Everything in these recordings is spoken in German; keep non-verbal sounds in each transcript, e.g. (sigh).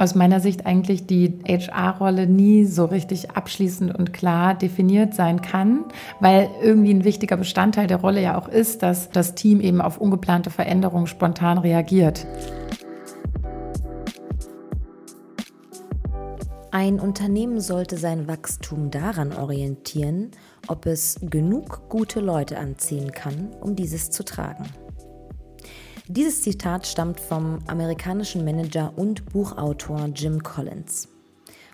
aus meiner Sicht eigentlich die HR-Rolle nie so richtig abschließend und klar definiert sein kann, weil irgendwie ein wichtiger Bestandteil der Rolle ja auch ist, dass das Team eben auf ungeplante Veränderungen spontan reagiert. Ein Unternehmen sollte sein Wachstum daran orientieren, ob es genug gute Leute anziehen kann, um dieses zu tragen. Dieses Zitat stammt vom amerikanischen Manager und Buchautor Jim Collins.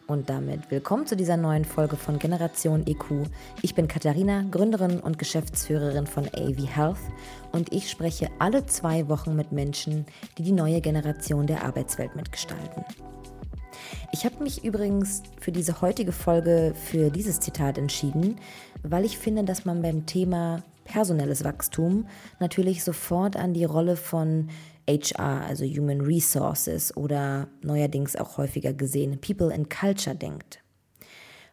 Und damit willkommen zu dieser neuen Folge von Generation EQ. Ich bin Katharina, Gründerin und Geschäftsführerin von AV Health und ich spreche alle zwei Wochen mit Menschen, die die neue Generation der Arbeitswelt mitgestalten. Ich habe mich übrigens für diese heutige Folge für dieses Zitat entschieden, weil ich finde, dass man beim Thema personelles Wachstum natürlich sofort an die Rolle von HR, also Human Resources oder neuerdings auch häufiger gesehen People and Culture denkt.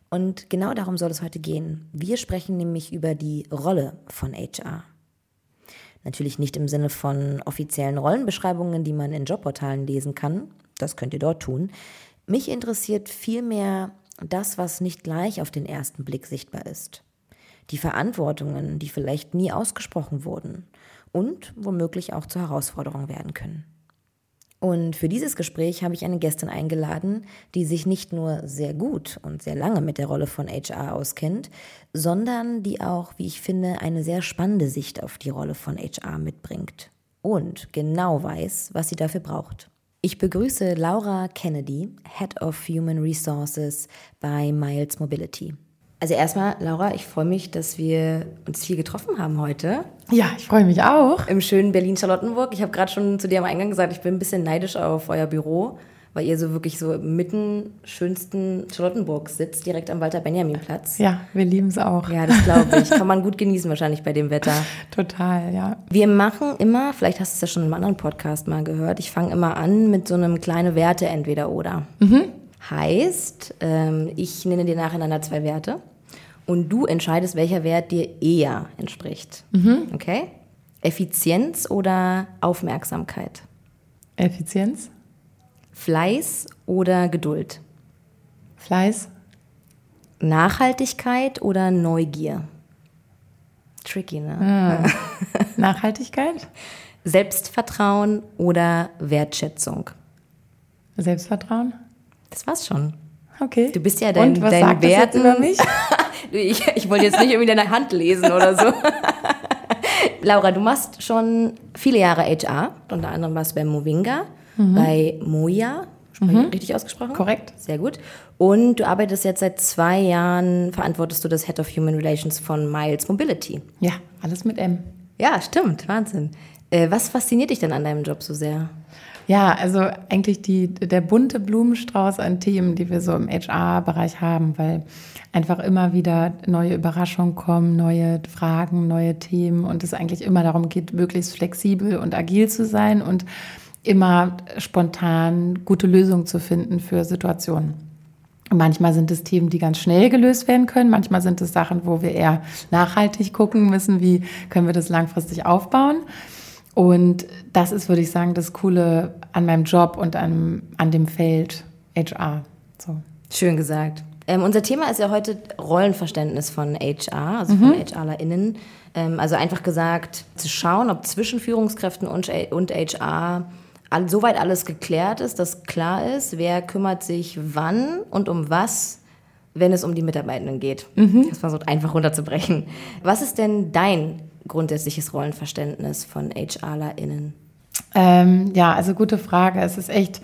Und genau darum soll es heute gehen. Wir sprechen nämlich über die Rolle von HR. Natürlich nicht im Sinne von offiziellen Rollenbeschreibungen, die man in Jobportalen lesen kann. Das könnt ihr dort tun. Mich interessiert vielmehr das, was nicht gleich auf den ersten Blick sichtbar ist. Die Verantwortungen, die vielleicht nie ausgesprochen wurden und womöglich auch zur Herausforderung werden können. Und für dieses Gespräch habe ich eine Gästin eingeladen, die sich nicht nur sehr gut und sehr lange mit der Rolle von HR auskennt, sondern die auch, wie ich finde, eine sehr spannende Sicht auf die Rolle von HR mitbringt und genau weiß, was sie dafür braucht. Ich begrüße Laura Kennedy, Head of Human Resources bei Miles Mobility. Also erstmal, Laura, ich freue mich, dass wir uns hier getroffen haben heute. Ja, ich freue mich auch. Im schönen Berlin-Charlottenburg. Ich habe gerade schon zu dir am Eingang gesagt, ich bin ein bisschen neidisch auf euer Büro weil ihr so wirklich so mitten schönsten Charlottenburg sitzt, direkt am Walter-Benjamin-Platz. Ja, wir lieben es auch. Ja, das glaube ich. (laughs) Kann man gut genießen wahrscheinlich bei dem Wetter. Total, ja. Wir machen immer, vielleicht hast du es ja schon in einem anderen Podcast mal gehört, ich fange immer an mit so einem kleinen Werte entweder oder. Mhm. Heißt, ähm, ich nenne dir nacheinander zwei Werte und du entscheidest, welcher Wert dir eher entspricht. Mhm. Okay? Effizienz oder Aufmerksamkeit? Effizienz. Fleiß oder Geduld? Fleiß. Nachhaltigkeit oder Neugier? Tricky, ne? Ah. (laughs) Nachhaltigkeit? Selbstvertrauen oder Wertschätzung? Selbstvertrauen? Das war's schon. Okay. Du bist ja dein, Und was dein sagt Werten. Das jetzt über mich? (laughs) ich, ich wollte jetzt nicht irgendwie deine Hand lesen oder so. (laughs) Laura, du machst schon viele Jahre HR, unter anderem warst du bei Movinga mhm. bei Moja. Mhm. Richtig ausgesprochen? Korrekt. Sehr gut. Und du arbeitest jetzt seit zwei Jahren, verantwortest du das Head of Human Relations von Miles Mobility. Ja, alles mit M. Ja, stimmt. Wahnsinn. Äh, was fasziniert dich denn an deinem Job so sehr? Ja, also eigentlich die, der bunte Blumenstrauß an Themen, die wir so im HR-Bereich haben, weil einfach immer wieder neue Überraschungen kommen, neue Fragen, neue Themen und es eigentlich immer darum geht, möglichst flexibel und agil zu sein und immer spontan gute Lösungen zu finden für Situationen. Manchmal sind es Themen, die ganz schnell gelöst werden können. Manchmal sind es Sachen, wo wir eher nachhaltig gucken müssen, wie können wir das langfristig aufbauen. Und das ist, würde ich sagen, das Coole an meinem Job und an, an dem Feld HR. So. Schön gesagt. Ähm, unser Thema ist ja heute Rollenverständnis von HR, also von mhm. HRlerInnen. Ähm, also einfach gesagt, zu schauen, ob zwischen Führungskräften und, und HR soweit alles geklärt ist, dass klar ist, wer kümmert sich wann und um was, wenn es um die Mitarbeitenden geht. Mhm. Das war so einfach runterzubrechen. Was ist denn dein grundsätzliches Rollenverständnis von HRlerInnen? Ähm, ja, also gute Frage. Es ist echt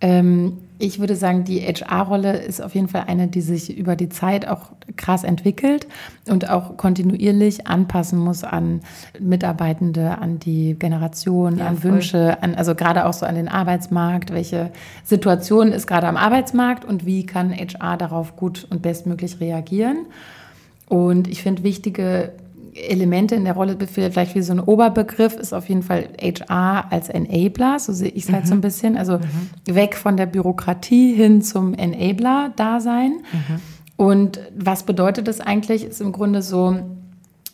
ähm, ich würde sagen, die HR-Rolle ist auf jeden Fall eine, die sich über die Zeit auch krass entwickelt und auch kontinuierlich anpassen muss an Mitarbeitende, an die Generation, ja, an voll. Wünsche, an, also gerade auch so an den Arbeitsmarkt. Welche Situation ist gerade am Arbeitsmarkt und wie kann HR darauf gut und bestmöglich reagieren? Und ich finde wichtige Elemente in der Rolle, vielleicht wie so ein Oberbegriff, ist auf jeden Fall HR als Enabler, so sehe ich es halt so ein mhm. bisschen. Also mhm. weg von der Bürokratie hin zum Enabler-Dasein. Mhm. Und was bedeutet das eigentlich? Ist im Grunde so,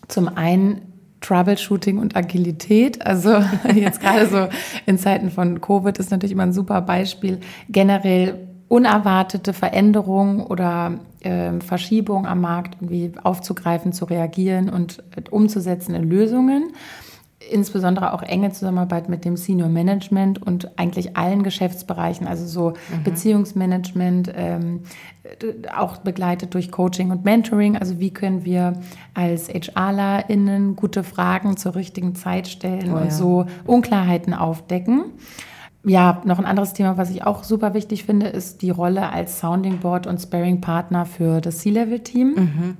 zum einen Troubleshooting und Agilität. Also (laughs) jetzt gerade so in Zeiten von Covid ist natürlich immer ein super Beispiel. Generell unerwartete Veränderungen oder äh, Verschiebungen am Markt irgendwie aufzugreifen, zu reagieren und umzusetzen in Lösungen insbesondere auch enge Zusammenarbeit mit dem Senior Management und eigentlich allen Geschäftsbereichen, also so mhm. Beziehungsmanagement, ähm, auch begleitet durch Coaching und Mentoring. Also wie können wir als HRlerInnen gute Fragen zur richtigen Zeit stellen oh, und ja. so Unklarheiten aufdecken. Ja, noch ein anderes Thema, was ich auch super wichtig finde, ist die Rolle als Sounding Board und Sparing Partner für das C-Level-Team. Mhm.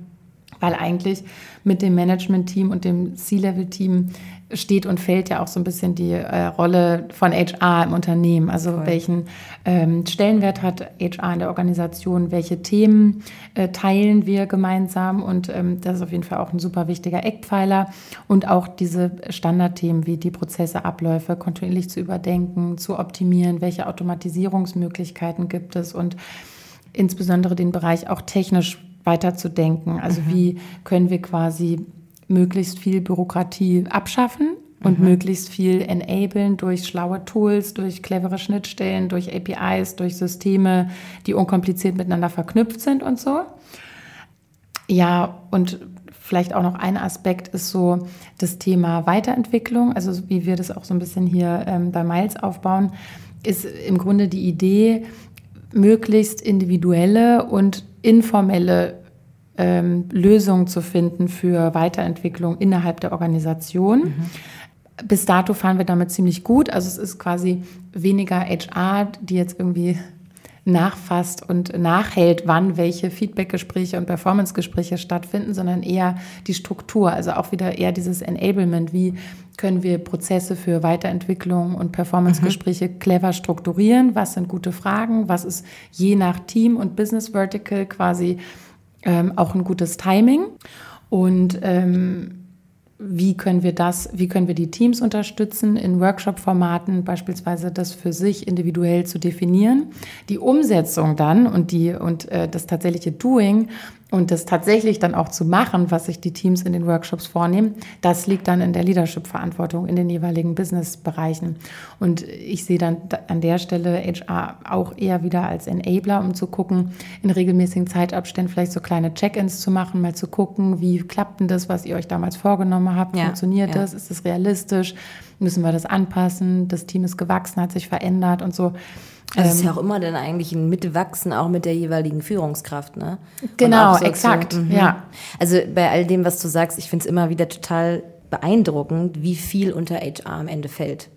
Weil eigentlich mit dem Management-Team und dem C-Level-Team steht und fällt ja auch so ein bisschen die äh, Rolle von HR im Unternehmen. Also Voll. welchen ähm, Stellenwert hat HR in der Organisation, welche Themen äh, teilen wir gemeinsam und ähm, das ist auf jeden Fall auch ein super wichtiger Eckpfeiler und auch diese Standardthemen wie die Prozesse, Abläufe kontinuierlich zu überdenken, zu optimieren, welche Automatisierungsmöglichkeiten gibt es und insbesondere den Bereich auch technisch weiterzudenken. Also mhm. wie können wir quasi möglichst viel Bürokratie abschaffen und mhm. möglichst viel enablen durch schlaue Tools, durch clevere Schnittstellen, durch APIs, durch Systeme, die unkompliziert miteinander verknüpft sind und so. Ja, und vielleicht auch noch ein Aspekt ist so das Thema Weiterentwicklung, also wie wir das auch so ein bisschen hier ähm, bei Miles aufbauen, ist im Grunde die Idee, möglichst individuelle und informelle ähm, Lösungen zu finden für Weiterentwicklung innerhalb der Organisation. Mhm. Bis dato fahren wir damit ziemlich gut. Also es ist quasi weniger HR, die jetzt irgendwie nachfasst und nachhält, wann welche Feedbackgespräche und Performancegespräche stattfinden, sondern eher die Struktur, also auch wieder eher dieses Enablement, wie können wir Prozesse für Weiterentwicklung und Performancegespräche mhm. clever strukturieren, was sind gute Fragen, was ist je nach Team und Business Vertical quasi ähm, auch ein gutes Timing und ähm, wie können wir das, wie können wir die Teams unterstützen in Workshop-Formaten, beispielsweise das für sich individuell zu definieren. Die Umsetzung dann und die und äh, das tatsächliche Doing und das tatsächlich dann auch zu machen, was sich die Teams in den Workshops vornehmen, das liegt dann in der Leadership-Verantwortung in den jeweiligen Business-Bereichen. Und ich sehe dann an der Stelle HR auch eher wieder als Enabler, um zu gucken, in regelmäßigen Zeitabständen vielleicht so kleine Check-ins zu machen, mal zu gucken, wie klappt denn das, was ihr euch damals vorgenommen habt? Ja, Funktioniert ja. das? Ist es realistisch? Müssen wir das anpassen? Das Team ist gewachsen, hat sich verändert und so. Also es ist ja ähm, auch immer dann eigentlich ein Mitwachsen auch mit der jeweiligen Führungskraft, ne? Genau, so exakt, zu, mhm. ja. Also bei all dem, was du sagst, ich finde es immer wieder total beeindruckend, wie viel unter HR am Ende fällt.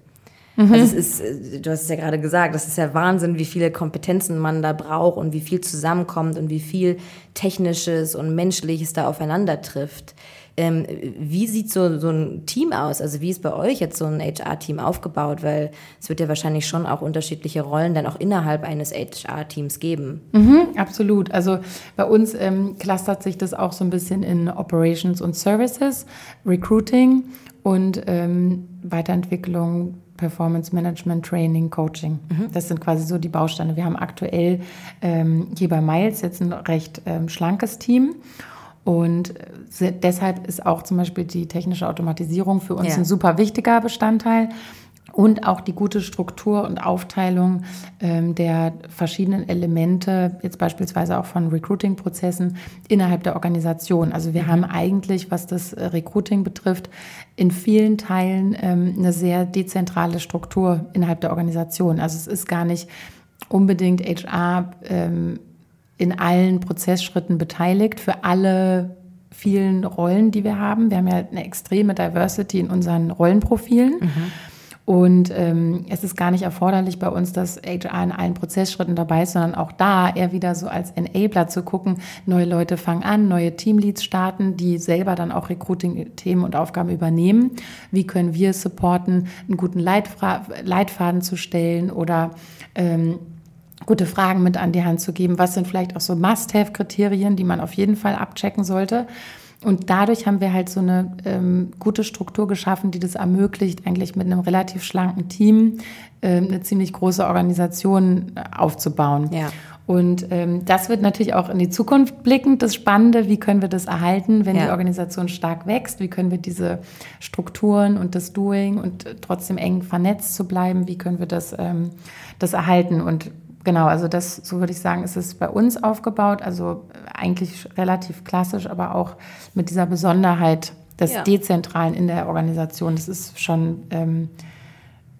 Mhm. Also es ist, äh, du hast es ja gerade gesagt, das ist ja Wahnsinn, wie viele Kompetenzen man da braucht und wie viel zusammenkommt und wie viel Technisches und Menschliches da aufeinander trifft. Ähm, wie sieht so, so ein Team aus? Also wie ist bei euch jetzt so ein HR-Team aufgebaut? Weil es wird ja wahrscheinlich schon auch unterschiedliche Rollen dann auch innerhalb eines HR-Teams geben. Mhm, absolut. Also bei uns ähm, clustert sich das auch so ein bisschen in Operations und Services, Recruiting und ähm, Weiterentwicklung Performance Management, Training, Coaching. Mhm. Das sind quasi so die Bausteine. Wir haben aktuell ähm, hier bei Miles jetzt ein recht ähm, schlankes Team. Und deshalb ist auch zum Beispiel die technische Automatisierung für uns ja. ein super wichtiger Bestandteil und auch die gute Struktur und Aufteilung ähm, der verschiedenen Elemente, jetzt beispielsweise auch von Recruiting-Prozessen innerhalb der Organisation. Also wir mhm. haben eigentlich, was das äh, Recruiting betrifft, in vielen Teilen ähm, eine sehr dezentrale Struktur innerhalb der Organisation. Also es ist gar nicht unbedingt HR ähm, in allen Prozessschritten beteiligt für alle vielen Rollen, die wir haben. Wir haben ja eine extreme Diversity in unseren Rollenprofilen. Mhm. Und ähm, es ist gar nicht erforderlich bei uns, dass HR in allen Prozessschritten dabei ist, sondern auch da eher wieder so als Enabler zu gucken, neue Leute fangen an, neue Teamleads starten, die selber dann auch Recruiting-Themen und Aufgaben übernehmen. Wie können wir supporten, einen guten Leitfra Leitfaden zu stellen oder ähm, gute Fragen mit an die Hand zu geben. Was sind vielleicht auch so Must-Have-Kriterien, die man auf jeden Fall abchecken sollte? Und dadurch haben wir halt so eine ähm, gute Struktur geschaffen, die das ermöglicht, eigentlich mit einem relativ schlanken Team äh, eine ziemlich große Organisation äh, aufzubauen. Ja. Und ähm, das wird natürlich auch in die Zukunft blickend das Spannende. Wie können wir das erhalten, wenn ja. die Organisation stark wächst? Wie können wir diese Strukturen und das Doing und trotzdem eng vernetzt zu bleiben? Wie können wir das, ähm, das erhalten? Und genau, also das, so würde ich sagen, ist es bei uns aufgebaut. Also eigentlich relativ klassisch, aber auch mit dieser Besonderheit des ja. Dezentralen in der Organisation. Das ist schon ähm,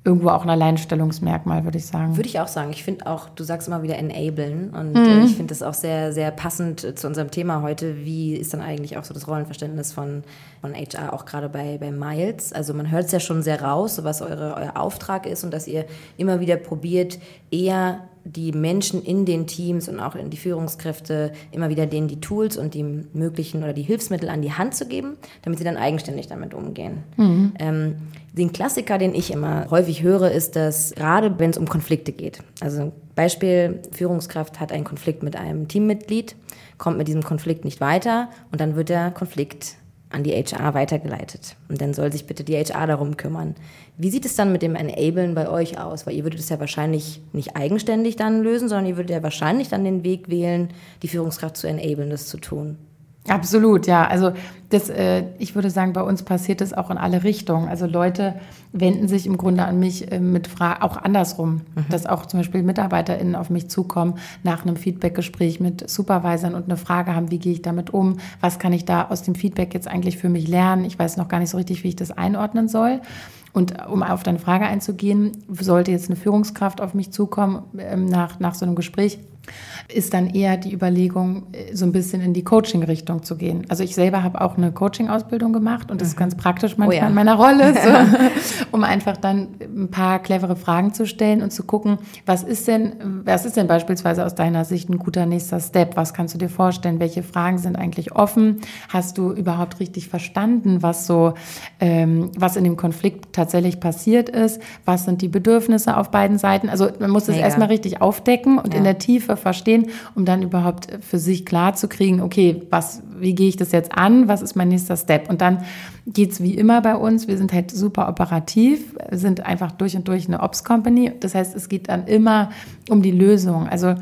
irgendwo auch ein Alleinstellungsmerkmal, würde ich sagen. Würde ich auch sagen. Ich finde auch, du sagst immer wieder enablen und äh, mhm. ich finde das auch sehr, sehr passend zu unserem Thema heute. Wie ist dann eigentlich auch so das Rollenverständnis von, von HR auch gerade bei, bei Miles? Also man hört es ja schon sehr raus, was eure, euer Auftrag ist und dass ihr immer wieder probiert, eher die Menschen in den Teams und auch in die Führungskräfte immer wieder denen die Tools und die möglichen oder die Hilfsmittel an die Hand zu geben, damit sie dann eigenständig damit umgehen. Mhm. Ähm, den Klassiker, den ich immer häufig höre, ist, dass gerade wenn es um Konflikte geht, also Beispiel, Führungskraft hat einen Konflikt mit einem Teammitglied, kommt mit diesem Konflikt nicht weiter und dann wird der Konflikt an die HR weitergeleitet. Und dann soll sich bitte die HR darum kümmern. Wie sieht es dann mit dem Enablen bei euch aus? Weil ihr würdet es ja wahrscheinlich nicht eigenständig dann lösen, sondern ihr würdet ja wahrscheinlich dann den Weg wählen, die Führungskraft zu enablen, das zu tun. Absolut, ja. Also das, äh, ich würde sagen, bei uns passiert das auch in alle Richtungen. Also Leute wenden sich im Grunde an mich äh, mit Fragen, auch andersrum, mhm. dass auch zum Beispiel MitarbeiterInnen auf mich zukommen nach einem Feedbackgespräch mit Supervisern und eine Frage haben, wie gehe ich damit um? Was kann ich da aus dem Feedback jetzt eigentlich für mich lernen? Ich weiß noch gar nicht so richtig, wie ich das einordnen soll. Und um auf deine Frage einzugehen, sollte jetzt eine Führungskraft auf mich zukommen ähm, nach, nach so einem Gespräch, ist dann eher die Überlegung, äh, so ein bisschen in die Coaching-Richtung zu gehen. Also ich selber habe auch eine Coaching-Ausbildung gemacht und das ist mhm. ganz praktisch manchmal oh ja. in meiner Rolle, (laughs) so, um einfach dann ein paar clevere Fragen zu stellen und zu gucken, was ist denn, was ist denn beispielsweise aus deiner Sicht ein guter nächster Step? Was kannst du dir vorstellen? Welche Fragen sind eigentlich offen? Hast du überhaupt richtig verstanden, was so, ähm, was in dem Konflikt tatsächlich passiert ist? Was sind die Bedürfnisse auf beiden Seiten? Also man muss es erstmal richtig aufdecken und ja. in der Tiefe verstehen, um dann überhaupt für sich klar zu kriegen, okay, was, wie gehe ich das jetzt an? Was ist mein nächster Step? Und dann geht es wie immer bei uns. Wir sind halt super operativ, sind einfach durch und durch eine Ops-Company. Das heißt, es geht dann immer um die Lösung. Also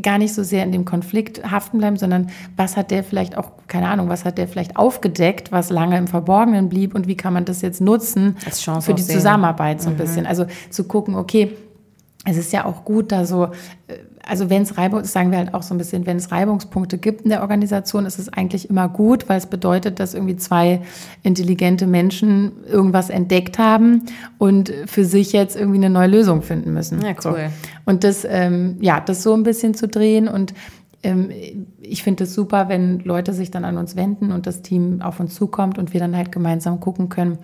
gar nicht so sehr in dem Konflikt haften bleiben, sondern was hat der vielleicht auch, keine Ahnung, was hat der vielleicht aufgedeckt, was lange im Verborgenen blieb und wie kann man das jetzt nutzen für die Zusammenarbeit so ein mhm. bisschen. Also zu gucken, okay, es ist ja auch gut, da so äh, also wenn es Reibung, sagen wir halt auch so ein bisschen, wenn es Reibungspunkte gibt in der Organisation, ist es eigentlich immer gut, weil es bedeutet, dass irgendwie zwei intelligente Menschen irgendwas entdeckt haben und für sich jetzt irgendwie eine neue Lösung finden müssen. Ja, cool. So. Und das, ähm, ja, das so ein bisschen zu drehen und ähm, ich finde es super, wenn Leute sich dann an uns wenden und das Team auf uns zukommt und wir dann halt gemeinsam gucken können,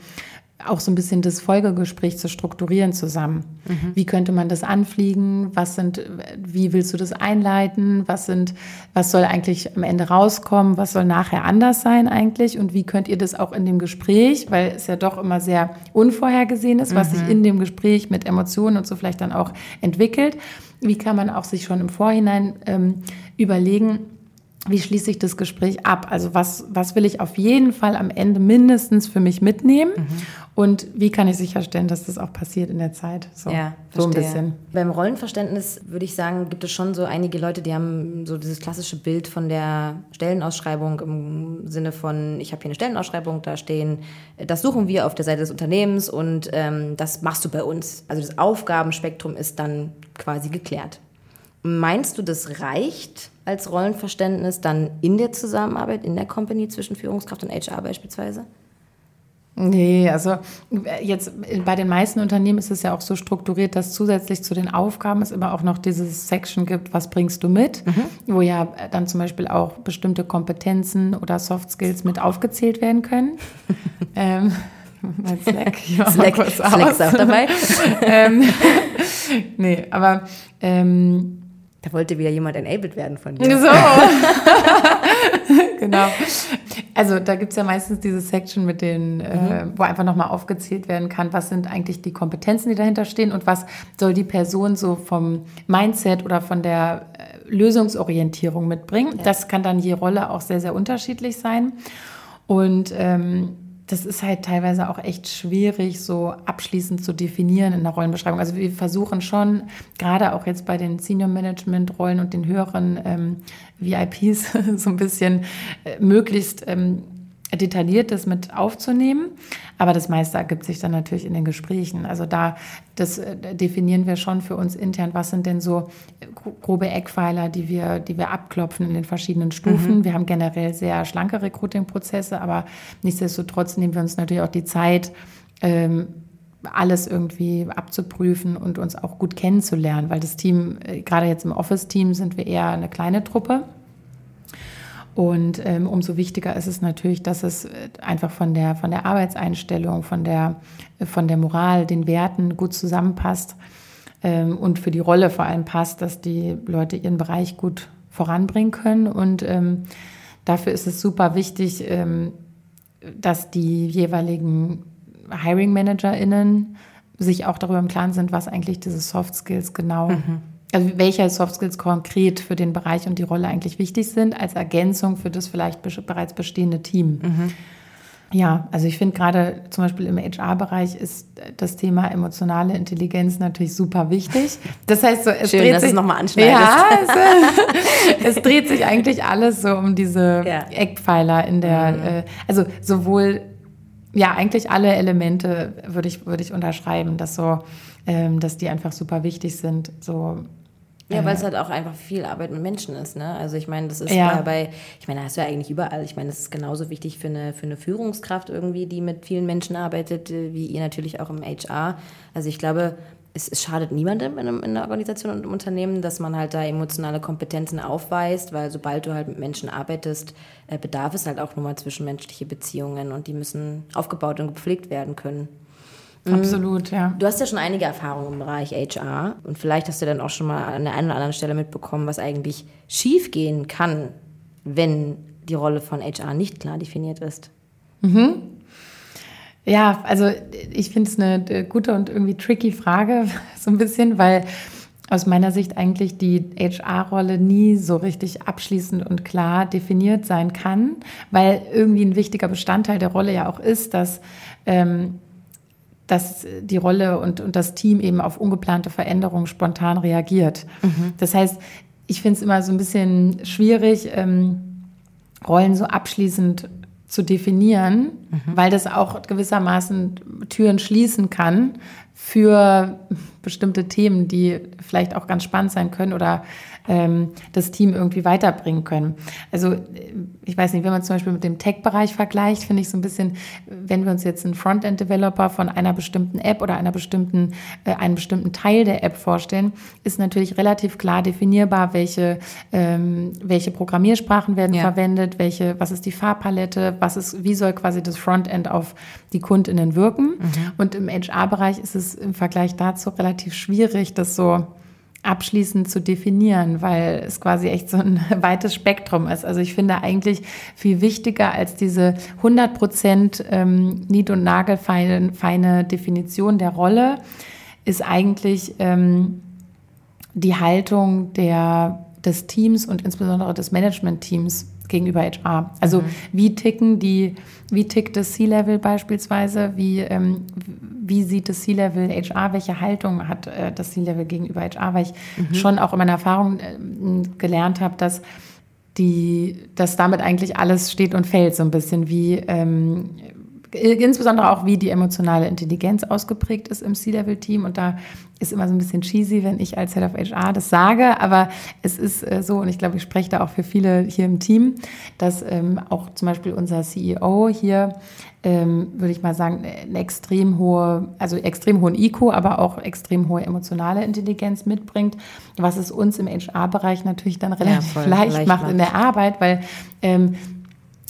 auch so ein bisschen das Folgegespräch zu strukturieren zusammen. Mhm. Wie könnte man das anfliegen? Was sind, wie willst du das einleiten? Was sind, was soll eigentlich am Ende rauskommen? Was soll nachher anders sein eigentlich? Und wie könnt ihr das auch in dem Gespräch, weil es ja doch immer sehr unvorhergesehen ist, was mhm. sich in dem Gespräch mit Emotionen und so vielleicht dann auch entwickelt. Wie kann man auch sich schon im Vorhinein ähm, überlegen, wie schließe ich das Gespräch ab? Also was, was will ich auf jeden Fall am Ende mindestens für mich mitnehmen? Mhm. Und wie kann ich sicherstellen, dass das auch passiert in der Zeit? So, ja, so ein bisschen. Beim Rollenverständnis würde ich sagen, gibt es schon so einige Leute, die haben so dieses klassische Bild von der Stellenausschreibung im Sinne von, ich habe hier eine Stellenausschreibung, da stehen, das suchen wir auf der Seite des Unternehmens und ähm, das machst du bei uns. Also das Aufgabenspektrum ist dann quasi geklärt. Meinst du, das reicht als Rollenverständnis dann in der Zusammenarbeit, in der Company zwischen Führungskraft und HR beispielsweise? Nee, also jetzt bei den meisten Unternehmen ist es ja auch so strukturiert, dass zusätzlich zu den Aufgaben es immer auch noch dieses Section gibt, was bringst du mit, mhm. wo ja dann zum Beispiel auch bestimmte Kompetenzen oder Soft Skills mit aufgezählt werden können. (laughs) ähm, (laughs) mein Slack, ich Slack, kurz Slack ist auch dabei. (laughs) ähm, nee, aber ähm, da wollte wieder jemand enabled werden von dir. So. (laughs) genau. Also da gibt es ja meistens diese Section mit den, mhm. äh, wo einfach nochmal aufgezählt werden kann, was sind eigentlich die Kompetenzen, die dahinter stehen und was soll die Person so vom Mindset oder von der äh, Lösungsorientierung mitbringen. Ja. Das kann dann je Rolle auch sehr, sehr unterschiedlich sein. Und ähm, das ist halt teilweise auch echt schwierig, so abschließend zu definieren in der Rollenbeschreibung. Also wir versuchen schon, gerade auch jetzt bei den Senior Management Rollen und den höheren ähm, VIPs (laughs) so ein bisschen äh, möglichst ähm, detailliert das mit aufzunehmen. Aber das meiste ergibt sich dann natürlich in den Gesprächen. Also da das äh, definieren wir schon für uns intern. Was sind denn so grobe Eckpfeiler, die wir, die wir abklopfen in den verschiedenen Stufen? Mhm. Wir haben generell sehr schlanke Recruiting-Prozesse, aber nichtsdestotrotz nehmen wir uns natürlich auch die Zeit, ähm, alles irgendwie abzuprüfen und uns auch gut kennenzulernen, weil das Team, äh, gerade jetzt im Office-Team sind wir eher eine kleine Truppe. Und ähm, umso wichtiger ist es natürlich, dass es äh, einfach von der, von der Arbeitseinstellung, von der, von der Moral, den Werten gut zusammenpasst ähm, und für die Rolle vor allem passt, dass die Leute ihren Bereich gut voranbringen können. Und ähm, dafür ist es super wichtig, ähm, dass die jeweiligen Hiring ManagerInnen sich auch darüber im Klaren sind, was eigentlich diese Soft Skills genau mhm also welche Soft Skills konkret für den Bereich und die Rolle eigentlich wichtig sind, als Ergänzung für das vielleicht bereits bestehende Team. Mhm. Ja, also ich finde gerade zum Beispiel im HR-Bereich ist das Thema emotionale Intelligenz natürlich super wichtig. Das heißt so, es Schön, dreht dass sich nochmal anschneidest. Ja, es, es, dreht sich eigentlich alles so um diese ja. Eckpfeiler in der, mhm. äh, also sowohl ja eigentlich alle Elemente würde ich würde ich unterschreiben, dass so, ähm, dass die einfach super wichtig sind. So ja, weil es halt auch einfach viel Arbeit mit Menschen ist, ne? Also ich meine, das ist ja. bei, ich meine, das hast du ja eigentlich überall. Ich meine, das ist genauso wichtig für eine, für eine Führungskraft irgendwie, die mit vielen Menschen arbeitet, äh, wie ihr natürlich auch im HR. Also ich glaube, es, es schadet niemandem in, einem, in einer Organisation und im Unternehmen, dass man halt da emotionale Kompetenzen aufweist, weil sobald du halt mit Menschen arbeitest, äh, bedarf es halt auch nur mal zwischenmenschliche Beziehungen und die müssen aufgebaut und gepflegt werden können. Mhm. Absolut, ja. Du hast ja schon einige Erfahrungen im Bereich HR und vielleicht hast du dann auch schon mal an der einen oder anderen Stelle mitbekommen, was eigentlich schiefgehen kann, wenn die Rolle von HR nicht klar definiert ist. Mhm. Ja, also ich finde es eine gute und irgendwie tricky Frage, (laughs) so ein bisschen, weil aus meiner Sicht eigentlich die HR-Rolle nie so richtig abschließend und klar definiert sein kann, weil irgendwie ein wichtiger Bestandteil der Rolle ja auch ist, dass ähm, dass die Rolle und, und das Team eben auf ungeplante Veränderungen spontan reagiert. Mhm. Das heißt, ich finde es immer so ein bisschen schwierig, ähm, Rollen so abschließend zu definieren, mhm. weil das auch gewissermaßen Türen schließen kann für bestimmte Themen, die vielleicht auch ganz spannend sein können oder ähm, das Team irgendwie weiterbringen können. Also ich weiß nicht, wenn man zum Beispiel mit dem Tech-Bereich vergleicht, finde ich so ein bisschen, wenn wir uns jetzt einen Frontend-Developer von einer bestimmten App oder einer bestimmten, äh, einen bestimmten Teil der App vorstellen, ist natürlich relativ klar definierbar, welche, ähm, welche Programmiersprachen werden ja. verwendet, welche, was ist die Farbpalette, was ist, wie soll quasi das Frontend auf die KundInnen wirken. Mhm. Und im HR-Bereich ist es im Vergleich dazu relativ schwierig, das so abschließend zu definieren, weil es quasi echt so ein (laughs) weites Spektrum ist. Also ich finde eigentlich viel wichtiger als diese 100 Prozent ähm, nied- und nagelfeine feine Definition der Rolle ist eigentlich ähm, die Haltung der, des Teams und insbesondere des Management-Teams gegenüber HR. Also mhm. wie ticken die, wie tickt das C-Level beispielsweise, wie, ähm, wie sieht das C-Level HR, welche Haltung hat äh, das C-Level gegenüber HR, weil ich mhm. schon auch in meiner Erfahrung äh, gelernt habe, dass die, dass damit eigentlich alles steht und fällt, so ein bisschen wie ähm, insbesondere auch, wie die emotionale Intelligenz ausgeprägt ist im C-Level-Team. Und da ist immer so ein bisschen cheesy, wenn ich als Head of HR das sage, aber es ist äh, so, und ich glaube, ich spreche da auch für viele hier im Team, dass ähm, auch zum Beispiel unser CEO hier, ähm, würde ich mal sagen, eine extrem hohe, also extrem hohen IQ, aber auch extrem hohe emotionale Intelligenz mitbringt, was es uns im HR-Bereich natürlich dann relativ ja, leicht, leicht, macht in der Arbeit, weil ähm,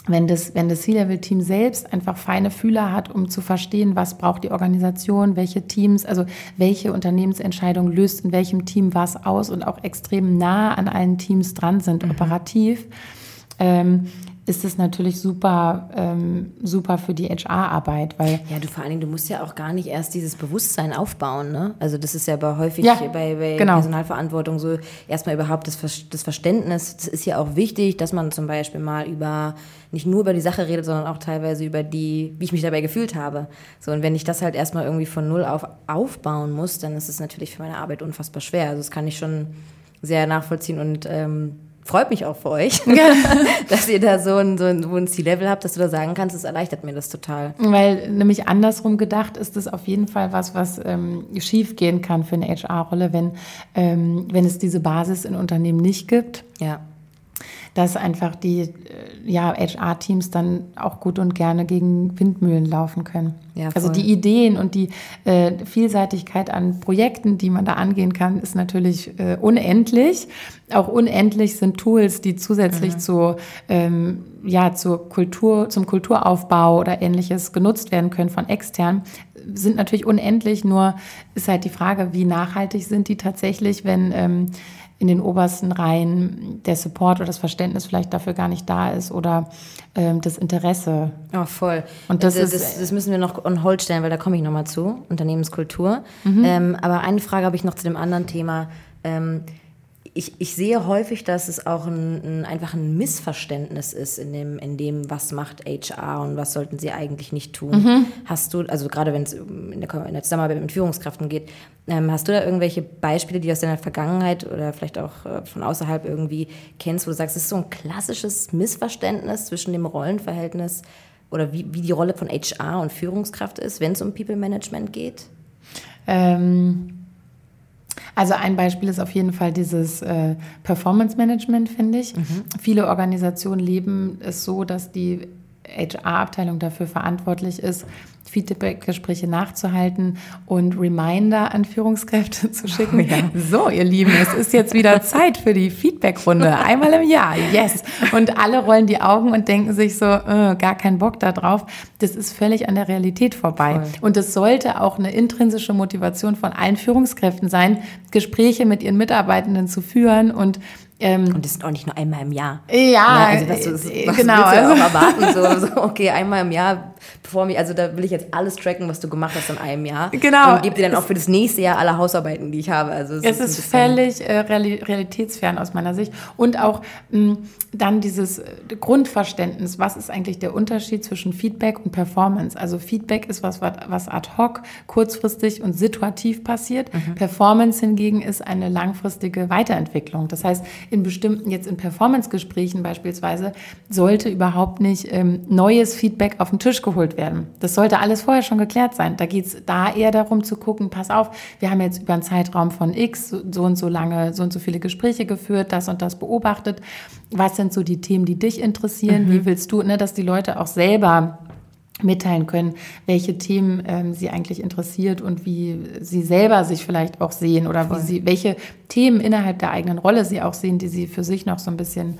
wenn das, wenn das C-Level-Team selbst einfach feine Fühler hat, um zu verstehen, was braucht die Organisation, welche Teams, also welche Unternehmensentscheidung löst in welchem Team was aus und auch extrem nah an allen Teams dran sind, mhm. operativ, ähm, ist es natürlich super, ähm, super für die HR-Arbeit, weil ja, du vor allen Dingen, du musst ja auch gar nicht erst dieses Bewusstsein aufbauen, ne? Also das ist ja bei häufig Ja, bei, bei genau. Personalverantwortung so erstmal überhaupt das, Ver- das Verständnis. Das ist ja auch wichtig, dass man zum Beispiel mal über nicht nur über die Sache redet, sondern auch teilweise über die, wie ich mich dabei gefühlt habe. So und wenn ich das halt erstmal irgendwie von null auf aufbauen muss, dann ist es natürlich für meine Arbeit unfassbar schwer. Also das kann ich schon sehr nachvollziehen und ähm, freut mich auch für euch, (laughs) (laughs) dass ihr da so ein, so ein, so ein Ziellevel habt, dass du da sagen kannst, es erleichtert mir das total. Weil nämlich andersrum gedacht ist es auf jeden Fall was, was ähm, schief gehen kann für eine HR-Rolle, wenn, ähm, wenn es diese Basis in Unternehmen nicht gibt, Ja. Dass einfach die äh, ja, HR-Teams dann auch gut und gerne gegen Windmühlen laufen können. Ja, also die Ideen und die äh, Vielseitigkeit an Projekten, die man da angehen kann, ist natürlich äh, unendlich. Auch unendlich sind Tools, die zusätzlich Mhm. zu, ähm, ja, zur Kultur, zum Kulturaufbau oder ähnliches genutzt werden können von extern, sind natürlich unendlich. Nur ist halt die Frage, wie nachhaltig sind die tatsächlich, wenn ähm, in den obersten Reihen der Support oder das Verständnis vielleicht dafür gar nicht da ist oder ähm, das Interesse. Oh, voll. Und das das, ist- das, das müssen wir noch on hold stellen, weil da komme ich nochmal zu, Unternehmenskultur. Mhm. Ähm, aber eine Frage habe ich noch zu dem anderen Thema. Ähm, ich, ich sehe häufig, dass es auch ein, ein, einfach ein Missverständnis ist in dem, in dem, was macht HR und was sollten sie eigentlich nicht tun. Mhm. Hast du, also gerade wenn es in der, in der Zusammenarbeit mit Führungskräften geht, ähm, hast du da irgendwelche Beispiele, die aus deiner Vergangenheit oder vielleicht auch äh, von außerhalb irgendwie kennst, wo du sagst, es ist so ein klassisches Missverständnis zwischen dem Rollenverhältnis oder wie, wie die Rolle von HR und Führungskraft ist, wenn es um People Management geht? Ähm, also ein Beispiel ist auf jeden Fall dieses äh, Performance Management, finde ich. Viele Organisationen leben es so, dass die HR-Abteilung dafür verantwortlich ist, Feedback-Gespräche nachzuhalten und Reminder an Führungskräfte (laughs) zu schicken. So, ihr Lieben, es ist jetzt wieder Zeit für die Feedback-Runde. Einmal im Jahr, yes. Und alle rollen die Augen und denken sich so, äh, gar keinen Bock da drauf. Das ist völlig an der Realität vorbei. Und es sollte auch eine intrinsische Motivation von allen Führungskräften sein, Gespräche mit ihren Mitarbeitenden zu führen und ähm, Und das sind auch nicht nur einmal im Jahr. Ja, also was, was, äh, was genau, also- auch erwarten? So, so, okay, einmal im Jahr, bevor mich, also da will ich jetzt alles tracken, was du gemacht hast in einem Jahr. Genau. Und gebe dir dann auch für das nächste Jahr alle Hausarbeiten, die ich habe. Also es, Es ist bisschen- völlig äh, reali realitätsfern aus meiner Sicht. Und auch mh, dann dieses äh, Grundverständnis, was ist eigentlich der Unterschied zwischen Feedback und Performance? Also Feedback ist was, was was ad hoc, kurzfristig und situativ passiert. Performance hingegen ist eine langfristige Weiterentwicklung. Das heißt, in bestimmten, jetzt in Performance-Gesprächen beispielsweise, sollte überhaupt nicht ähm, neues Feedback auf den Tisch geholt werden. Das sollte alles vorher schon geklärt sein. Da geht es da eher darum zu gucken, pass auf, wir haben jetzt über einen Zeitraum von X so und so lange, so und so viele Gespräche geführt, das und das beobachtet. Was sind so die Themen, die dich interessieren? Wie willst du, ne, dass die Leute auch selber mitteilen können, welche Themen ähm, sie eigentlich interessiert und wie sie selber sich vielleicht auch sehen oder wie sie, welche Themen innerhalb der eigenen Rolle sie auch sehen, die sie für sich noch so ein bisschen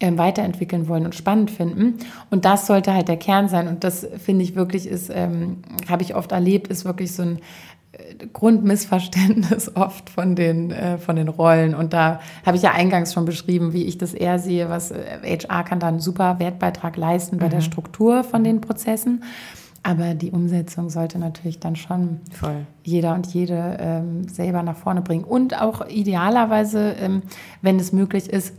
ähm, weiterentwickeln wollen und spannend finden. Und das sollte halt der Kern sein. Und das finde ich wirklich ist, ähm, habe ich oft erlebt, ist wirklich so ein Grundmissverständnis (laughs) oft von den, äh, von den Rollen. Und da habe ich ja eingangs schon beschrieben, wie ich das eher sehe, was äh, HR kann da einen super Wertbeitrag leisten bei der Struktur von den Prozessen. Aber die Umsetzung sollte natürlich dann schon Voll. jeder und jede ähm, selber nach vorne bringen. Und auch idealerweise, ähm, wenn es möglich ist,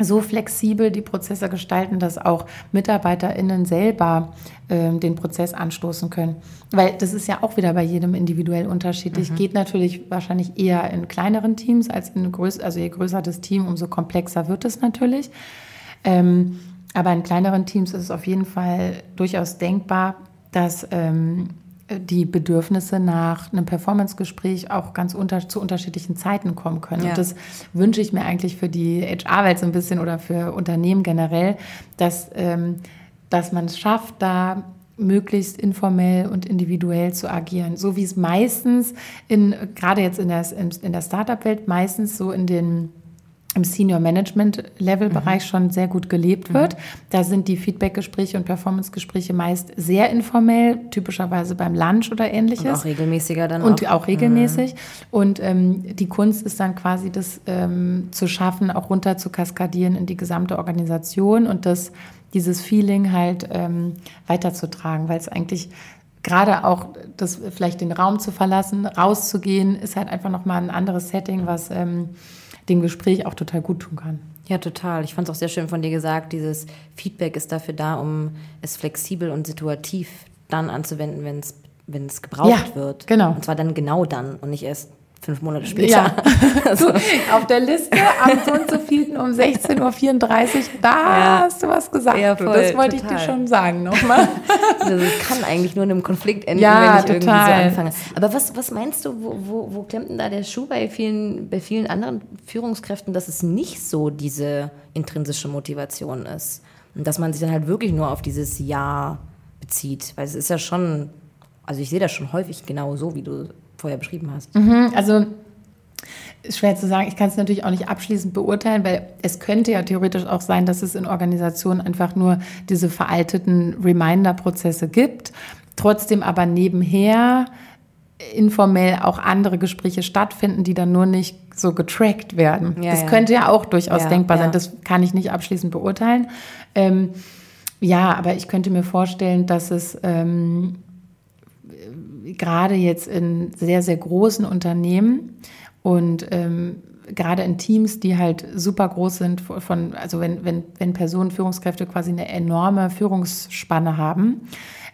so flexibel die Prozesse gestalten, dass auch MitarbeiterInnen selber ähm, den Prozess anstoßen können. Weil das ist ja auch wieder bei jedem individuell unterschiedlich. Geht natürlich wahrscheinlich eher in kleineren Teams als in größ also je größer das Team, umso komplexer wird es natürlich. Ähm, aber in kleineren Teams ist es auf jeden Fall durchaus denkbar, dass ähm, die Bedürfnisse nach einem Performance-Gespräch auch ganz unter, zu unterschiedlichen Zeiten kommen können. Ja. Und das wünsche ich mir eigentlich für die HR-Welt so ein bisschen oder für Unternehmen generell, dass, ähm, dass man es schafft, da möglichst informell und individuell zu agieren. So wie es meistens in, gerade jetzt in der, in der Startup-Welt, meistens so in den im Senior Management Level Bereich schon sehr gut gelebt wird. Da sind die Feedback-Gespräche und Performance-Gespräche meist sehr informell, typischerweise beim Lunch oder ähnliches. Und auch regelmäßiger dann Und auch. auch regelmäßig. Und ähm, die Kunst ist dann quasi das ähm, zu schaffen, auch runter zu kaskadieren in die gesamte Organisation und das dieses Feeling halt ähm, weiterzutragen, weil es eigentlich gerade auch das vielleicht den Raum zu verlassen, rauszugehen, ist halt einfach nochmal ein anderes Setting, was ähm, dem Gespräch auch total gut tun kann. Ja, total. Ich fand es auch sehr schön von dir gesagt, dieses Feedback ist dafür da, um es flexibel und situativ dann anzuwenden, wenn es wenn es gebraucht ja, wird. Genau. Und zwar dann genau dann und nicht erst fünf Monate später. Ja. (laughs) also. auf der Liste am so und so vielen um 16.34 Uhr, da ja. hast du was gesagt. Ja, voll, das wollte total. ich dir schon sagen nochmal. (laughs) Also das kann eigentlich nur in einem Konflikt enden, ja, wenn ich total. irgendwie so anfange. Aber was, was meinst du, wo, wo, wo klemmt denn da der Schuh bei vielen, bei vielen anderen Führungskräften, dass es nicht so diese intrinsische Motivation ist? Und dass man sich dann halt wirklich nur auf dieses Ja bezieht. Weil es ist ja schon, also ich sehe das schon häufig genau so, wie du vorher beschrieben hast. Mhm, also ist schwer zu sagen. Ich kann es natürlich auch nicht abschließend beurteilen, weil es könnte ja theoretisch auch sein, dass es in Organisationen einfach nur diese veralteten Reminder-Prozesse gibt, trotzdem aber nebenher informell auch andere Gespräche stattfinden, die dann nur nicht so getrackt werden. Ja, das ja. könnte ja auch durchaus ja, denkbar sein. Das kann ich nicht abschließend beurteilen. Ähm, ja, aber ich könnte mir vorstellen, dass es ähm, gerade jetzt in sehr, sehr großen Unternehmen und ähm, gerade in Teams, die halt super groß sind, von, also wenn, wenn, wenn Personen, Führungskräfte quasi eine enorme Führungsspanne haben,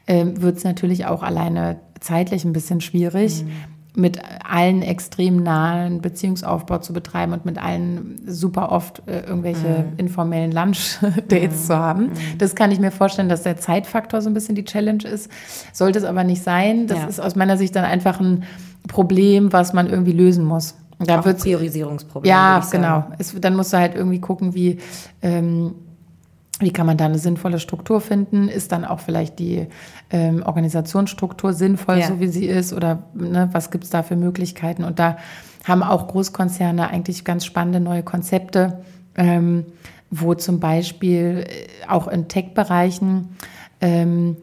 ähm, wird es natürlich auch alleine zeitlich ein bisschen schwierig. Mhm mit allen extrem nahen Beziehungsaufbau zu betreiben und mit allen super oft äh, irgendwelche mhm. informellen Lunch-Dates mhm. zu haben. Mhm. Das kann ich mir vorstellen, dass der Zeitfaktor so ein bisschen die Challenge ist. Sollte es aber nicht sein. Das ja. ist aus meiner Sicht dann einfach ein Problem, was man irgendwie lösen muss. Da Auch ein Priorisierungsproblem. Ja, genau. Es, dann musst du halt irgendwie gucken, wie ähm, wie kann man da eine sinnvolle Struktur finden? Ist dann auch vielleicht die ähm, Organisationsstruktur sinnvoll, ja. so wie sie ist? Oder ne, was gibt es da für Möglichkeiten? Und da haben auch Großkonzerne eigentlich ganz spannende neue Konzepte, ähm, wo zum Beispiel äh, auch in Tech-Bereichen ähm,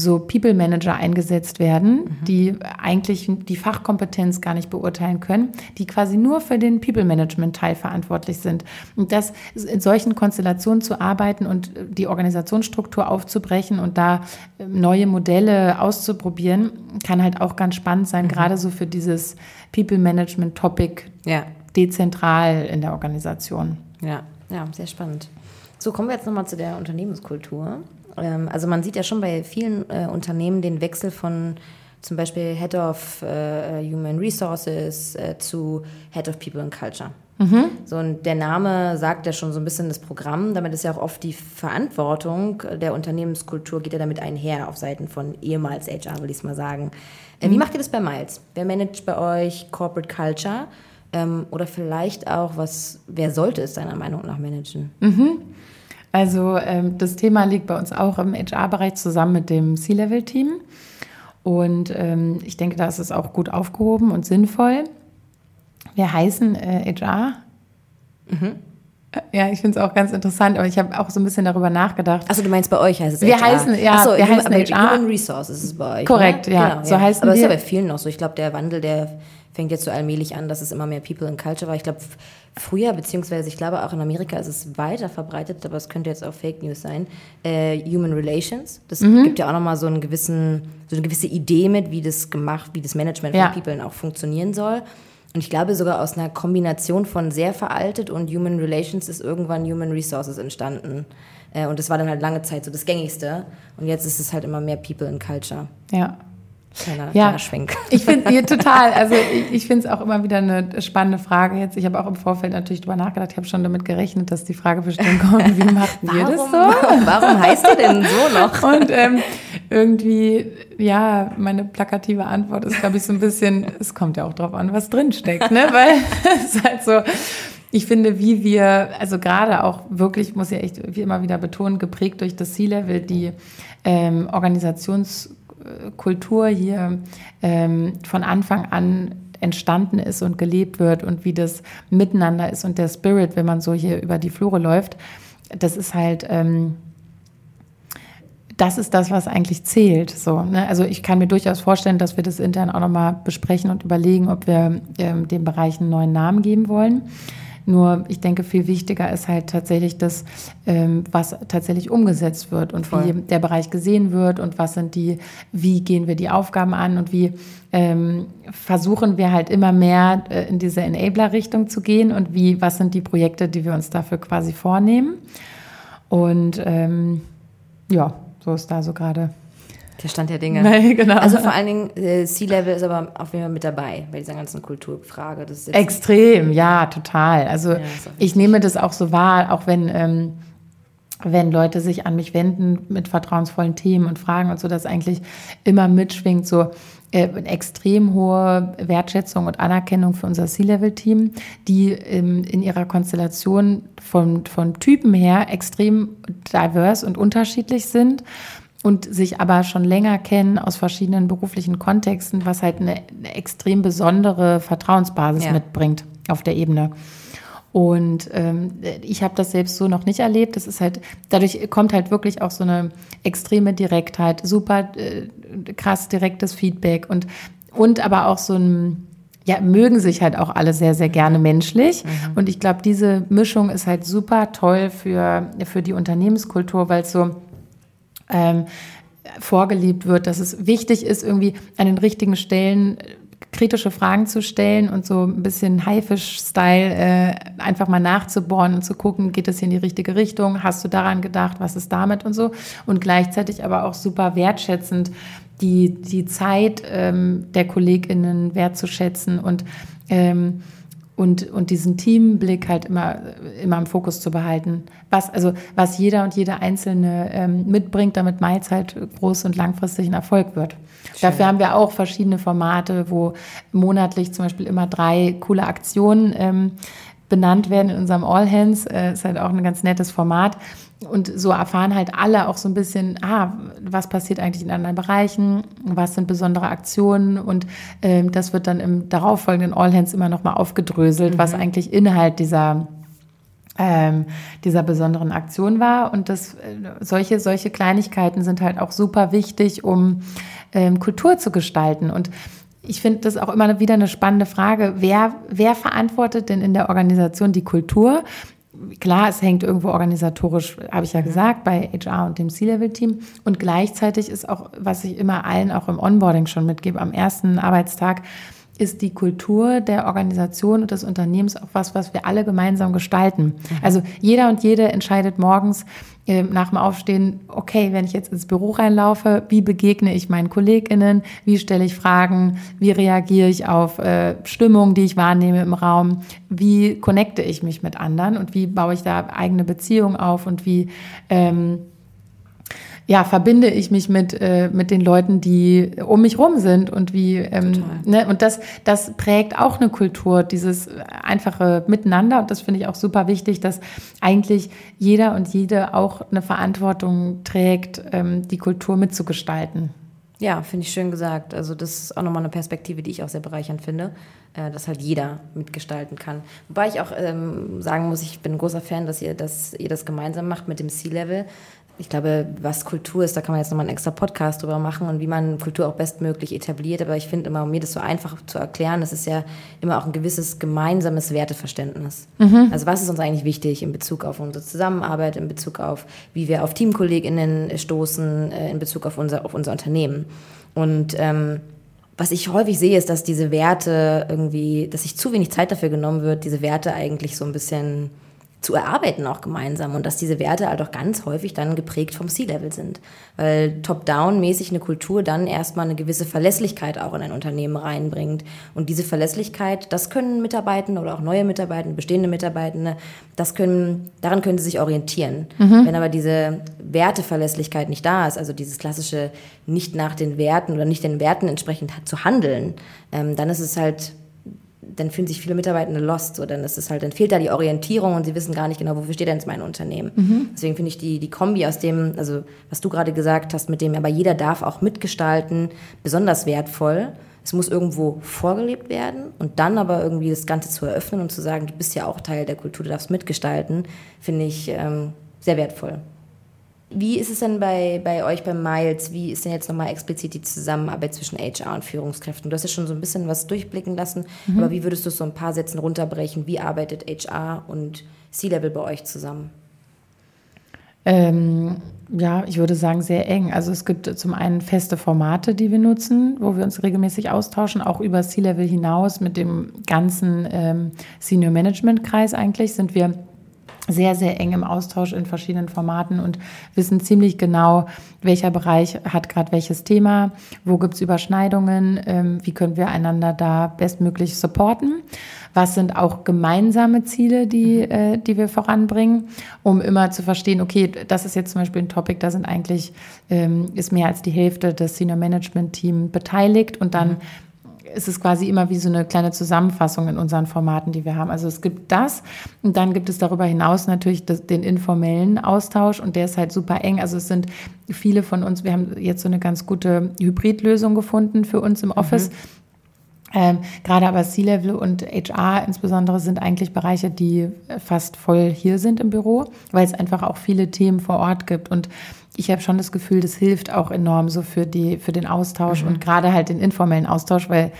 so People Manager eingesetzt werden, mhm. die eigentlich die Fachkompetenz gar nicht beurteilen können, die quasi nur für den People Management Teil verantwortlich sind. Und das in solchen Konstellationen zu arbeiten und die Organisationsstruktur aufzubrechen und da ähm, neue Modelle auszuprobieren, kann halt auch ganz spannend sein, mhm. gerade so für dieses People Management Topic ja. dezentral in der Organisation. Ja, ja, sehr spannend. So, kommen wir jetzt nochmal zu der Unternehmenskultur. Ähm, also man sieht ja schon bei vielen äh, Unternehmen den Wechsel von zum Beispiel Head of äh, Human Resources äh, zu Head of People and Culture. Mhm. So, und der Name sagt ja schon so ein bisschen das Programm. Damit ist ja auch oft die Verantwortung der Unternehmenskultur geht ja damit einher auf Seiten von ehemals HR, will ich es mal sagen. Äh, mhm. Wie macht ihr das bei Miles? Wer managt bei euch Corporate Culture? Ähm, oder vielleicht auch, was, wer sollte es deiner Meinung nach managen? Mhm. Also ähm, das Thema liegt bei uns auch im HR-Bereich zusammen mit dem C-Level-Team. Und ähm, ich denke, da ist es auch gut aufgehoben und sinnvoll. Wir heißen äh, HR. Mhm. Ja, ich finde es auch ganz interessant, aber ich habe auch so ein bisschen darüber nachgedacht. Achso, du meinst bei euch heißt es wir HR? Heißen, ja, Achso, wir heißen HR. Human Resources ist es bei euch. Korrekt, ne? ja. Genau, so ja. heißen aber wir. Aber es ist ja bei vielen noch so. Ich glaube, der Wandel, der fängt jetzt so allmählich an, dass es immer mehr People and Culture war. Ich glaube, früher, beziehungsweise ich glaube auch in Amerika ist es weiter verbreitet, aber es könnte jetzt auch Fake News sein, äh, Human Relations. Das mhm. gibt ja auch nochmal so, einen gewissen, so eine gewisse Idee mit, wie das gemacht, wie das Management von ja. People auch funktionieren soll. Und ich glaube sogar aus einer Kombination von sehr veraltet und Human Relations ist irgendwann Human Resources entstanden. Äh, und das war dann halt lange Zeit so das Gängigste. Und jetzt ist es halt immer mehr People and Culture. Ja. Kleiner, ja, Schwenk. Ich finde (laughs) ja, total. Also ich, ich finde es auch immer wieder eine spannende Frage jetzt. Ich habe auch im Vorfeld natürlich drüber nachgedacht. Ich habe schon damit gerechnet, dass die Frage bestimmt kommt, wie (laughs) macht ihr das so? Warum heißt ihr denn so noch? (laughs) Und ähm, irgendwie, ja, meine plakative Antwort ist, glaube ich, so ein bisschen, es kommt ja auch drauf an, was drinsteckt, ne? Weil es ist halt so, ich finde, wie wir, also gerade auch wirklich, muss ich echt wie immer wieder betonen, geprägt durch das C-Level, die ähm, Organisations- Kultur hier ähm, von Anfang an entstanden ist und gelebt wird und wie das miteinander ist und der Spirit, wenn man so hier über die Flure läuft, das ist halt, ähm, das ist das, was eigentlich zählt. So, ne? Also ich kann mir durchaus vorstellen, dass wir das intern auch nochmal besprechen und überlegen, ob wir ähm, dem Bereich einen neuen Namen geben wollen. Nur ich denke, viel wichtiger ist halt tatsächlich das, ähm, was tatsächlich umgesetzt wird und Voll. wie der Bereich gesehen wird und was sind die, wie gehen wir die Aufgaben an und wie ähm, versuchen wir halt immer mehr äh, in diese Enabler-Richtung zu gehen und wie, was sind die Projekte, die wir uns dafür quasi vornehmen. Und ähm, ja, so ist da so gerade der Stand der Dinge. Nein, genau. Also vor allen Dingen, äh, C-Level ist aber auf jeden Fall mit dabei bei dieser ganzen Kulturfrage. Extrem, ja, total. Also ja, ich nehme das auch so wahr, auch wenn, ähm, wenn Leute sich an mich wenden mit vertrauensvollen Themen und Fragen und so, dass eigentlich immer mitschwingt, so äh, extrem hohe Wertschätzung und Anerkennung für unser C-Level-Team, die ähm, in ihrer Konstellation von, von Typen her extrem divers und unterschiedlich sind und sich aber schon länger kennen aus verschiedenen beruflichen Kontexten, was halt eine, eine extrem besondere Vertrauensbasis ja. mitbringt auf der Ebene. Und ähm, ich habe das selbst so noch nicht erlebt. Das ist halt, dadurch kommt halt wirklich auch so eine extreme Direktheit, super äh, krass direktes Feedback und, und aber auch so ein, ja, mögen sich halt auch alle sehr, sehr gerne menschlich. Mhm. Und ich glaube, diese Mischung ist halt super toll für, für die Unternehmenskultur, weil es so ähm, vorgelebt wird, dass es wichtig ist, irgendwie an den richtigen Stellen äh, kritische Fragen zu stellen und so ein bisschen Haifisch-Style äh, einfach mal nachzubohren und zu gucken, geht es hier in die richtige Richtung? Hast du daran gedacht? Was ist damit und so? Und gleichzeitig aber auch super wertschätzend die, die Zeit ähm, der KollegInnen wertzuschätzen und ähm, und, und diesen Teamblick halt immer, immer im Fokus zu behalten. Was, also, was jeder und jede Einzelne ähm, mitbringt, damit Miles halt groß und langfristig ein Erfolg wird. Schön. Dafür haben wir auch verschiedene Formate, wo monatlich zum Beispiel immer drei coole Aktionen ähm, benannt werden in unserem All Hands. Äh, ist halt auch ein ganz nettes Format, und so erfahren halt alle auch so ein bisschen, ah, was passiert eigentlich in anderen Bereichen, was sind besondere Aktionen und ähm, das wird dann im darauffolgenden All Hands immer nochmal aufgedröselt, mhm. was eigentlich Inhalt dieser ähm, dieser besonderen Aktion war. Und das, äh, solche, solche Kleinigkeiten sind halt auch super wichtig, um ähm, Kultur zu gestalten. Und ich finde das auch immer wieder eine spannende Frage. Wer, wer verantwortet denn in der Organisation die Kultur? Klar, es hängt irgendwo organisatorisch, habe ich ja gesagt, bei HR und dem C-Level-Team. Und gleichzeitig ist auch, was ich immer allen auch im Onboarding schon mitgebe, am ersten Arbeitstag, ist die Kultur der Organisation und des Unternehmens auch was, was wir alle gemeinsam gestalten. Mhm. Also jeder und jede entscheidet morgens äh, nach dem Aufstehen, okay, wenn ich jetzt ins Büro reinlaufe, wie begegne ich meinen KollegInnen, wie stelle ich Fragen, wie reagiere ich auf äh, Stimmung, die ich wahrnehme im Raum, wie connecte ich mich mit anderen und wie baue ich da eigene Beziehungen auf und wie ähm, ja, verbinde ich mich mit, äh, mit den Leuten, die um mich rum sind und wie, ähm, ne, und das, das prägt auch eine Kultur, dieses einfache Miteinander und das finde ich auch super wichtig, dass eigentlich jeder und jede auch eine Verantwortung trägt, ähm, die Kultur mitzugestalten. Ja, finde ich schön gesagt. Also das ist auch nochmal eine Perspektive, die ich auch sehr bereichernd finde, äh, dass halt jeder mitgestalten kann. Wobei ich auch ähm, sagen muss, ich bin ein großer Fan, dass ihr das, ihr das gemeinsam macht mit dem C-Level ich glaube, was Kultur ist, da kann man jetzt nochmal einen extra Podcast drüber machen und wie man Kultur auch bestmöglich etabliert. Aber ich finde immer, um mir das so einfach zu erklären, das ist ja immer auch ein gewisses gemeinsames Werteverständnis. Mhm. Also was ist uns eigentlich wichtig in Bezug auf unsere Zusammenarbeit, in Bezug auf, wie wir auf TeamkollegInnen stoßen, äh, in Bezug auf unser, auf unser Unternehmen. Und ähm, was ich häufig sehe, ist, dass diese Werte irgendwie, dass sich zu wenig Zeit dafür genommen wird, diese Werte eigentlich so ein bisschen zu erarbeiten auch gemeinsam und dass diese Werte halt auch ganz häufig dann geprägt vom C-Level sind. Weil top-down-mäßig eine Kultur dann erstmal eine gewisse Verlässlichkeit auch in ein Unternehmen reinbringt. Und diese Verlässlichkeit, das können Mitarbeitende oder auch neue Mitarbeitende, bestehende Mitarbeitende, das können, daran können sie sich orientieren. Mhm. Wenn aber diese Werteverlässlichkeit nicht da ist, also dieses klassische nicht nach den Werten oder nicht den Werten entsprechend zu handeln, ähm, dann ist es halt dann fühlen sich viele Mitarbeitende lost. So, dann ist es halt, dann fehlt da die Orientierung und sie wissen gar nicht genau, wofür steht denn jetzt mein Unternehmen. Mhm. Deswegen finde ich die, die Kombi aus dem, also was du gerade gesagt hast, mit dem, aber jeder darf auch mitgestalten, besonders wertvoll. Es muss irgendwo vorgelebt werden und dann aber irgendwie das Ganze zu eröffnen und zu sagen, du bist ja auch Teil der Kultur, du darfst mitgestalten, finde ich ähm, sehr wertvoll. Wie ist es denn bei, bei euch bei Miles? Wie ist denn jetzt nochmal explizit die Zusammenarbeit zwischen HR und Führungskräften? Du hast ja schon so ein bisschen was durchblicken lassen, mhm. aber wie würdest du es so ein paar Sätzen runterbrechen? Wie arbeitet HR und C-Level bei euch zusammen? Ähm, ja, ich würde sagen, sehr eng. Also es gibt zum einen feste Formate, die wir nutzen, wo wir uns regelmäßig austauschen, auch über C-Level hinaus mit dem ganzen ähm, Senior Management Kreis eigentlich sind wir sehr, sehr eng im Austausch in verschiedenen Formaten und wissen ziemlich genau, welcher Bereich hat gerade welches Thema, wo gibt es Überschneidungen, ähm, wie können wir einander da bestmöglich supporten, was sind auch gemeinsame Ziele, die, mhm. äh, die wir voranbringen, um immer zu verstehen, okay, das ist jetzt zum Beispiel ein Topic, da sind eigentlich, ähm, ist mehr als die Hälfte des Senior Management Team beteiligt und dann mhm ist es quasi immer wie so eine kleine Zusammenfassung in unseren Formaten, die wir haben. Also es gibt das und dann gibt es darüber hinaus natürlich das, den informellen Austausch und der ist halt super eng. Also es sind viele von uns, wir haben jetzt so eine ganz gute Hybridlösung gefunden für uns im Office. Mhm. Ähm, gerade aber C-Level und HR insbesondere sind eigentlich Bereiche, die fast voll hier sind im Büro, weil es einfach auch viele Themen vor Ort gibt und ich habe schon das Gefühl, das hilft auch enorm so für, die, für den Austausch mhm. und gerade halt den informellen Austausch, weil,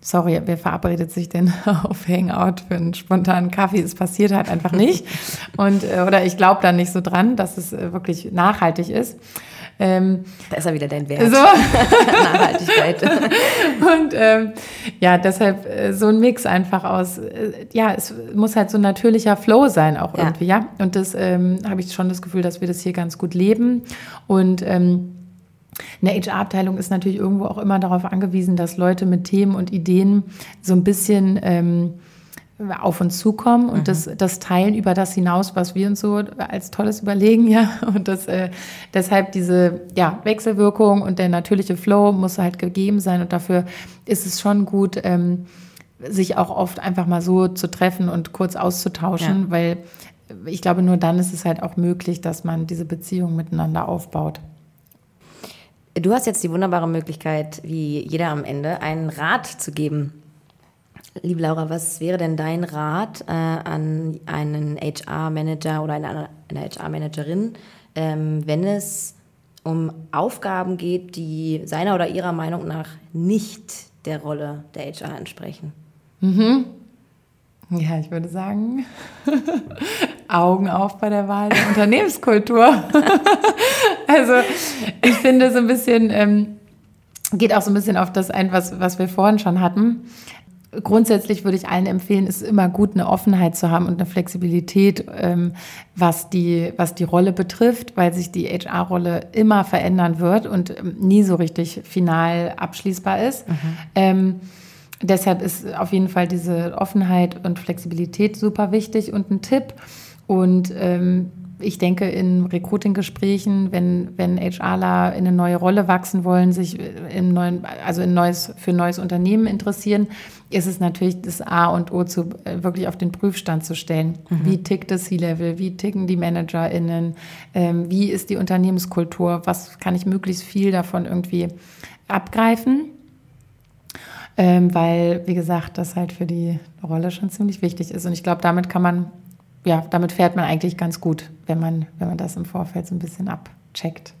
sorry, wer verabredet sich denn (laughs) auf Hangout für einen spontanen Kaffee? Es passiert halt einfach nicht. (laughs) Und, äh, oder ich glaube da nicht so dran, dass es äh, wirklich nachhaltig ist. Ähm, da ist ja wieder dein Wert. So. (laughs) Nachhaltigkeit. (laughs) und ähm, ja, deshalb äh, so ein Mix einfach aus, äh, ja, es muss halt so ein natürlicher Flow sein auch irgendwie, ja. ja? Und das ähm, habe ich schon das Gefühl, dass wir das hier ganz gut leben. Und ähm, eine HR-Abteilung ist natürlich irgendwo auch immer darauf angewiesen, dass Leute mit Themen und Ideen so ein bisschen ähm, auf uns zukommen und mhm. das, das teilen über das hinaus, was wir uns so als Tolles überlegen, ja. Und das, äh, deshalb diese ja, Wechselwirkung und der natürliche Flow muss halt gegeben sein. Und dafür ist es schon gut, ähm, sich auch oft einfach mal so zu treffen und kurz auszutauschen, ja. weil ich glaube, nur dann ist es halt auch möglich, dass man diese Beziehung miteinander aufbaut. Du hast jetzt die wunderbare Möglichkeit, wie jeder am Ende, einen Rat zu geben Liebe Laura, was wäre denn dein Rat äh, an einen HR-Manager oder eine, eine HR-Managerin, ähm, wenn es um Aufgaben geht, die seiner oder ihrer Meinung nach nicht der Rolle der HR entsprechen? Mhm. Ja, ich würde sagen, (laughs) Augen auf bei der Wahl der Unternehmenskultur. (laughs) also ich finde so ein bisschen, ähm, geht auch so ein bisschen auf das ein, was, was wir vorhin schon hatten grundsätzlich würde ich allen empfehlen, es ist immer gut, eine Offenheit zu haben und eine Flexibilität, ähm, was, die, was die Rolle betrifft, weil sich die HR-Rolle immer verändern wird und ähm, nie so richtig final abschließbar ist. Mhm. Ähm, deshalb ist auf jeden Fall diese Offenheit und Flexibilität super wichtig und ein Tipp. Und ähm, ich denke, in Recruiting-Gesprächen, wenn, wenn HRler in eine neue Rolle wachsen wollen, sich in neuen, also in neues, für ein neues Unternehmen interessieren, ist es natürlich das A und O, zu, äh, wirklich auf den Prüfstand zu stellen. Mhm. Wie tickt das C-Level? Wie ticken die ManagerInnen? Ähm, wie ist die Unternehmenskultur? Was kann ich möglichst viel davon irgendwie abgreifen? Ähm, weil, wie gesagt, das halt für die Rolle schon ziemlich wichtig ist. Und ich glaube, damit kann man ja, damit fährt man eigentlich ganz gut, wenn man, wenn man das im Vorfeld so ein bisschen abcheckt.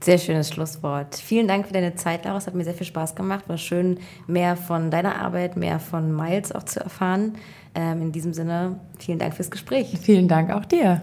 Sehr schönes Schlusswort. Vielen Dank für deine Zeit, Laura. Es hat mir sehr viel Spaß gemacht. War schön, mehr von deiner Arbeit, mehr von Miles auch zu erfahren. Ähm, in diesem Sinne, vielen Dank fürs Gespräch. Vielen Dank auch dir.